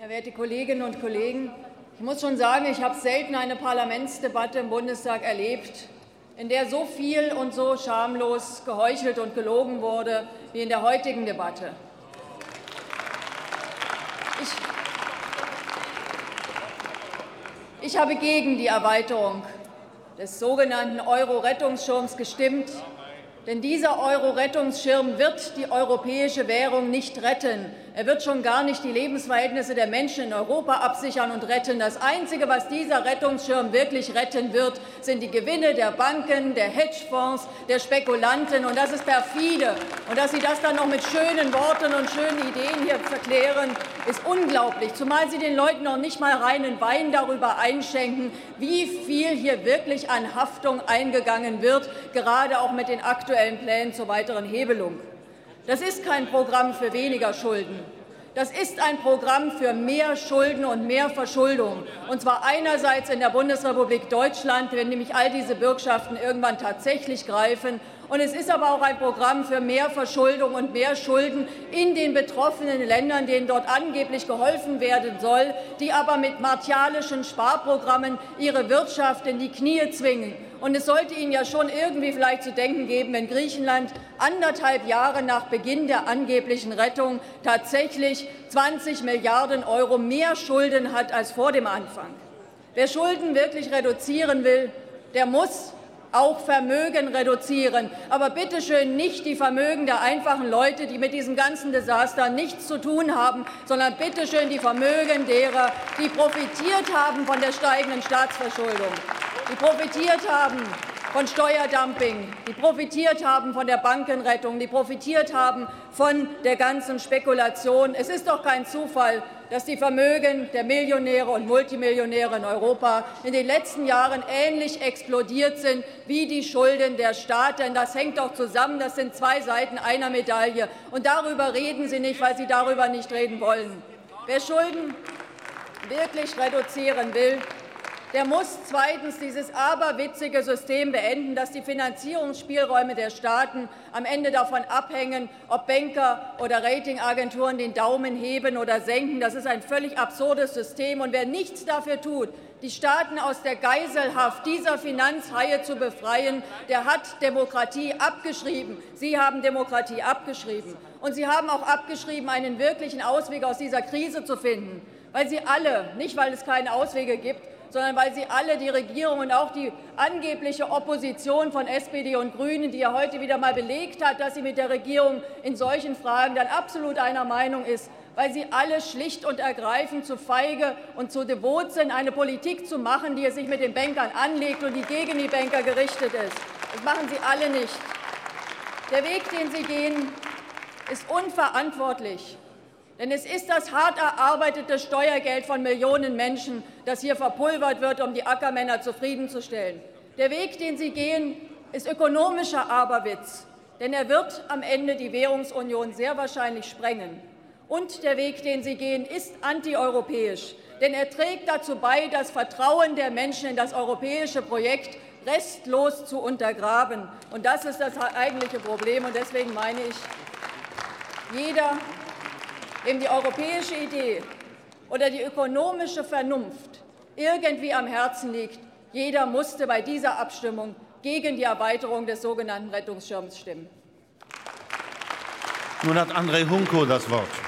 Ja, werte Kolleginnen und Kollegen, ich muss schon sagen, ich habe selten eine Parlamentsdebatte im Bundestag erlebt, in der so viel und so schamlos geheuchelt und gelogen wurde wie in der heutigen Debatte. Ich, ich habe gegen die Erweiterung des sogenannten Euro-Rettungsschirms gestimmt, denn dieser Euro-Rettungsschirm wird die europäische Währung nicht retten. Er wird schon gar nicht die Lebensverhältnisse der Menschen in Europa absichern und retten. Das Einzige, was dieser Rettungsschirm wirklich retten wird, sind die Gewinne der Banken, der Hedgefonds, der Spekulanten. Und das ist perfide. Und dass Sie das dann noch mit schönen Worten und schönen Ideen hier verklären, ist unglaublich. Zumal Sie den Leuten noch nicht mal reinen Wein darüber einschenken, wie viel hier wirklich an Haftung eingegangen wird, gerade auch mit den aktuellen Plänen zur weiteren Hebelung. Das ist kein Programm für weniger Schulden. Das ist ein Programm für mehr Schulden und mehr Verschuldung. Und zwar einerseits in der Bundesrepublik Deutschland, wenn nämlich all diese Bürgschaften irgendwann tatsächlich greifen, und es ist aber auch ein Programm für mehr Verschuldung und mehr Schulden in den betroffenen Ländern, denen dort angeblich geholfen werden soll, die aber mit martialischen Sparprogrammen ihre Wirtschaft in die Knie zwingen. Und es sollte Ihnen ja schon irgendwie vielleicht zu denken geben, wenn Griechenland anderthalb Jahre nach Beginn der angeblichen Rettung tatsächlich 20 Milliarden Euro mehr Schulden hat als vor dem Anfang. Wer Schulden wirklich reduzieren will, der muss auch Vermögen reduzieren. Aber bitte schön nicht die Vermögen der einfachen Leute, die mit diesem ganzen Desaster nichts zu tun haben, sondern bitte schön die Vermögen derer, die profitiert haben von der steigenden Staatsverschuldung, die profitiert haben von Steuerdumping, die profitiert haben von der Bankenrettung, die profitiert haben von der ganzen Spekulation. Es ist doch kein Zufall, dass die Vermögen der Millionäre und Multimillionäre in Europa in den letzten Jahren ähnlich explodiert sind wie die Schulden der Staaten. Das hängt doch zusammen. Das sind zwei Seiten einer Medaille. Und darüber reden Sie nicht, weil Sie darüber nicht reden wollen. Wer Schulden wirklich reduzieren will, der muss zweitens dieses aberwitzige System beenden, dass die Finanzierungsspielräume der Staaten am Ende davon abhängen, ob Banker oder Ratingagenturen den Daumen heben oder senken. Das ist ein völlig absurdes System. Und wer nichts dafür tut, die Staaten aus der Geiselhaft dieser Finanzhaie zu befreien, der hat Demokratie abgeschrieben. Sie haben Demokratie abgeschrieben. Und Sie haben auch abgeschrieben, einen wirklichen Ausweg aus dieser Krise zu finden, weil Sie alle, nicht weil es keine Auswege gibt, sondern weil Sie alle die Regierung und auch die angebliche Opposition von SPD und Grünen, die ja heute wieder mal belegt hat, dass sie mit der Regierung in solchen Fragen dann absolut einer Meinung ist, weil Sie alle schlicht und ergreifend zu feige und zu devot sind, eine Politik zu machen, die es sich mit den Bankern anlegt und die gegen die Banker gerichtet ist. Das machen Sie alle nicht. Der Weg, den Sie gehen, ist unverantwortlich. Denn es ist das hart erarbeitete Steuergeld von Millionen Menschen, das hier verpulvert wird, um die Ackermänner zufriedenzustellen. Der Weg, den Sie gehen, ist ökonomischer Aberwitz, denn er wird am Ende die Währungsunion sehr wahrscheinlich sprengen. Und der Weg, den Sie gehen, ist antieuropäisch, denn er trägt dazu bei, das Vertrauen der Menschen in das europäische Projekt restlos zu untergraben. Und das ist das eigentliche Problem. Und deswegen meine ich, jeder dem die europäische Idee oder die ökonomische Vernunft irgendwie am Herzen liegt, jeder musste bei dieser Abstimmung gegen die Erweiterung des sogenannten Rettungsschirms stimmen. Nun hat André Hunko das Wort.